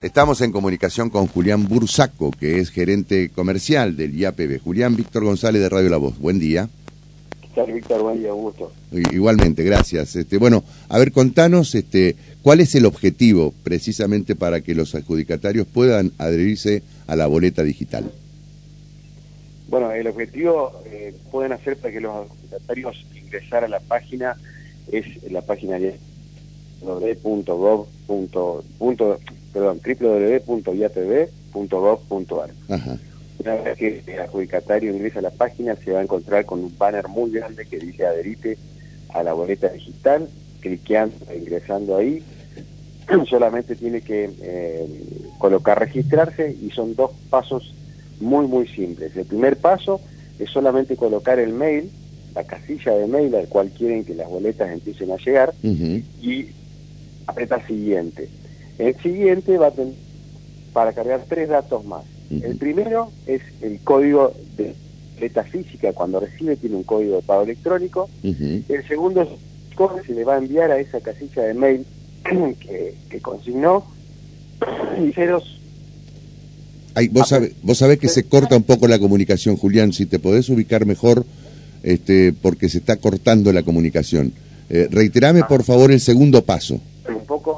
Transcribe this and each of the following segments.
Estamos en comunicación con Julián Bursaco, que es gerente comercial del IAPB. Julián Víctor González de Radio La Voz. Buen día. ¿Qué tal, Víctor? Buen día, gusto. Igualmente, gracias. Este, bueno, a ver, contanos este, cuál es el objetivo precisamente para que los adjudicatarios puedan adherirse a la boleta digital. Bueno, el objetivo eh, pueden hacer para que los adjudicatarios ingresar a la página es la página de perdón, www.iatv.gov.ar. Una vez que el adjudicatario ingresa a la página, se va a encontrar con un banner muy grande que dice adherite a la boleta digital, cliqueando, ingresando ahí, solamente tiene que eh, colocar registrarse y son dos pasos muy muy simples. El primer paso es solamente colocar el mail, la casilla de mail al cual quieren que las boletas empiecen a llegar y aprieta siguiente. El siguiente va a tener para cargar tres datos más. El primero es el código de letra física, cuando recibe tiene un código de pago electrónico. El segundo es código se le va a enviar a esa casilla de mail que, consignó. Y ceros. vos, sabés, vos sabés que se corta un poco la comunicación, Julián, si te podés ubicar mejor, este, porque se está cortando la comunicación. Eh, reiterame, por favor, el segundo paso. Un poco.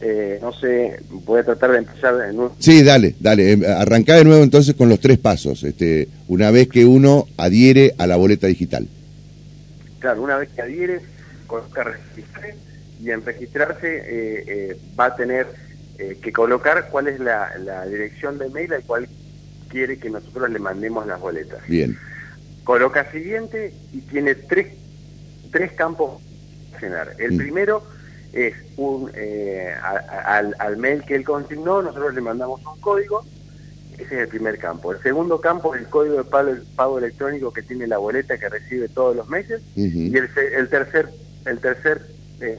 Eh, no sé, voy a tratar de empezar de nuevo. Sí, dale, dale, em, arrancá de nuevo entonces con los tres pasos, este, una vez que uno adhiere a la boleta digital. Claro, una vez que adhiere, coloca registrar y en registrarse eh, eh, va a tener que colocar cuál es la, la dirección de mail al cual quiere que nosotros le mandemos las boletas. Bien. Coloca siguiente y tiene tres, tres campos. El mm. primero es un eh, al, mail que él consignó, nosotros le mandamos un código, ese es el primer campo. El segundo campo es el código de pago, electrónico que tiene la boleta que recibe todos los meses, y el, el, tercer, el tercer eh,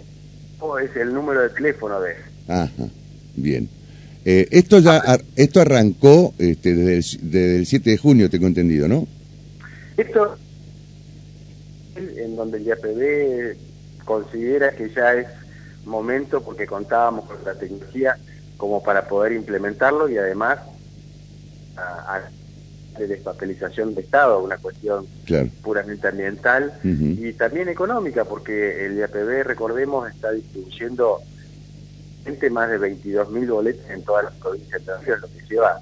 es el número de teléfono de él. Ajá, bien. Eh, esto ya esto arrancó este, desde, el, desde el 7 de junio, tengo entendido, ¿no? Esto en donde el IAPB considera que ya es momento porque contábamos con la tecnología como para poder implementarlo y además a, de despapelización de Estado, una cuestión puramente ambiental y también económica, porque el IAPB, recordemos, está distribuyendo más de 22 mil boletas en todas las provincias de lo que lleva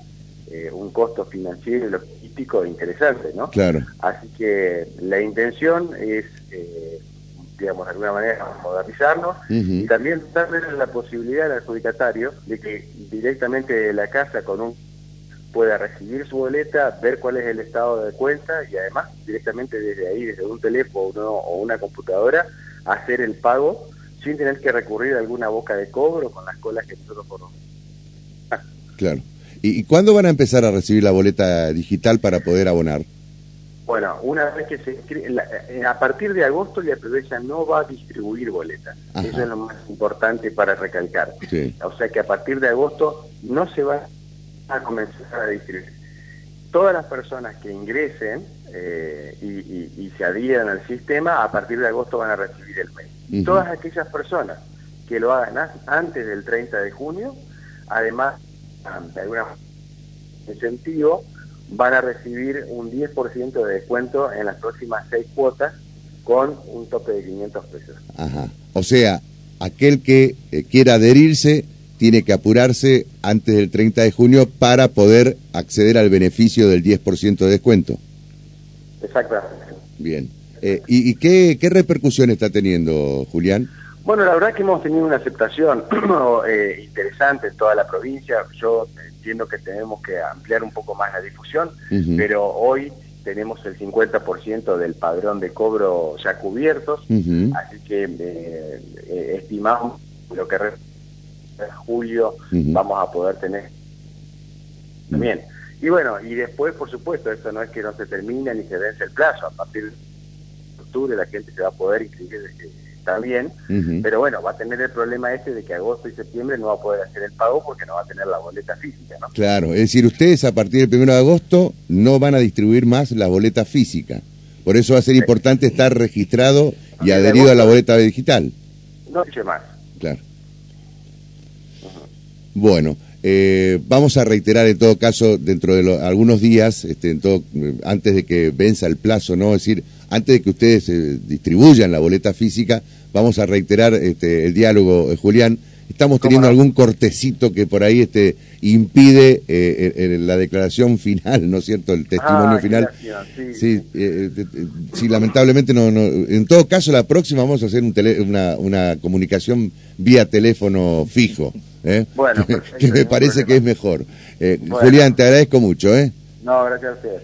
eh, un costo financiero y logístico interesante, ¿no? Claro. Así que la intención es eh, digamos, de alguna manera modernizarnos y también darle la posibilidad al adjudicatario de que directamente de la casa con un pueda recibir su boleta, ver cuál es el estado de cuenta y además directamente desde ahí, desde un teléfono o una computadora, hacer el pago sin tener que recurrir a alguna boca de cobro con las colas que nosotros conocemos. Claro. ¿Y cuándo van a empezar a recibir la boleta digital para poder abonar? Bueno, una vez que se eh, a partir de agosto la ya no va a distribuir boletas. Eso es lo más importante para recalcar. O sea que a partir de agosto no se va a comenzar a distribuir. Todas las personas que ingresen eh, y, se adhieran al sistema, a partir de agosto van a recibir el mail. Todas aquellas personas que lo hagan antes del 30 de junio, además, de alguna incentivo, van a recibir un 10% de descuento en las próximas seis cuotas con un tope de 500 pesos. Ajá. O sea, aquel que eh, quiera adherirse tiene que apurarse antes del 30 de junio para poder acceder al beneficio del 10% de descuento. Exactamente. Bien. Eh, ¿Y, qué, qué repercusión está teniendo, Julián? Bueno, la verdad que hemos tenido una aceptación eh, interesante en toda la provincia. Yo entiendo que tenemos que ampliar un poco más la difusión, pero hoy tenemos el 50% del padrón de cobro ya cubiertos, así que eh, eh, estimamos lo que en julio vamos a poder tener también. Y bueno, y después, por supuesto, esto no es que no se termine ni se vence el plazo, a partir de octubre la gente se va a poder inscribir también, pero bueno, va a tener el problema ese de que agosto y septiembre no va a poder hacer el pago porque no va a tener la boleta física, ¿no? Claro, es decir, ustedes a partir del 1 de agosto no van a distribuir más la boleta física. Por eso va a ser importante estar registrado y adherido a la boleta digital. No dice más. Claro. Bueno, eh, vamos a reiterar en todo caso dentro de algunos días, este, en todo, antes de que venza el plazo, no, es decir, antes de que ustedes eh, distribuyan la boleta física, vamos a reiterar este, el diálogo, eh, Julián. Estamos teniendo algún cortecito que por ahí este, impide eh, la declaración final, ¿no es cierto? El testimonio ah, final. Sí, sí, lamentablemente no, no. En todo caso, la próxima vamos a hacer un una, una comunicación vía teléfono fijo. Bueno, que me parece que es mejor. Julián, te agradezco mucho. ¿eh? No, gracias a ustedes.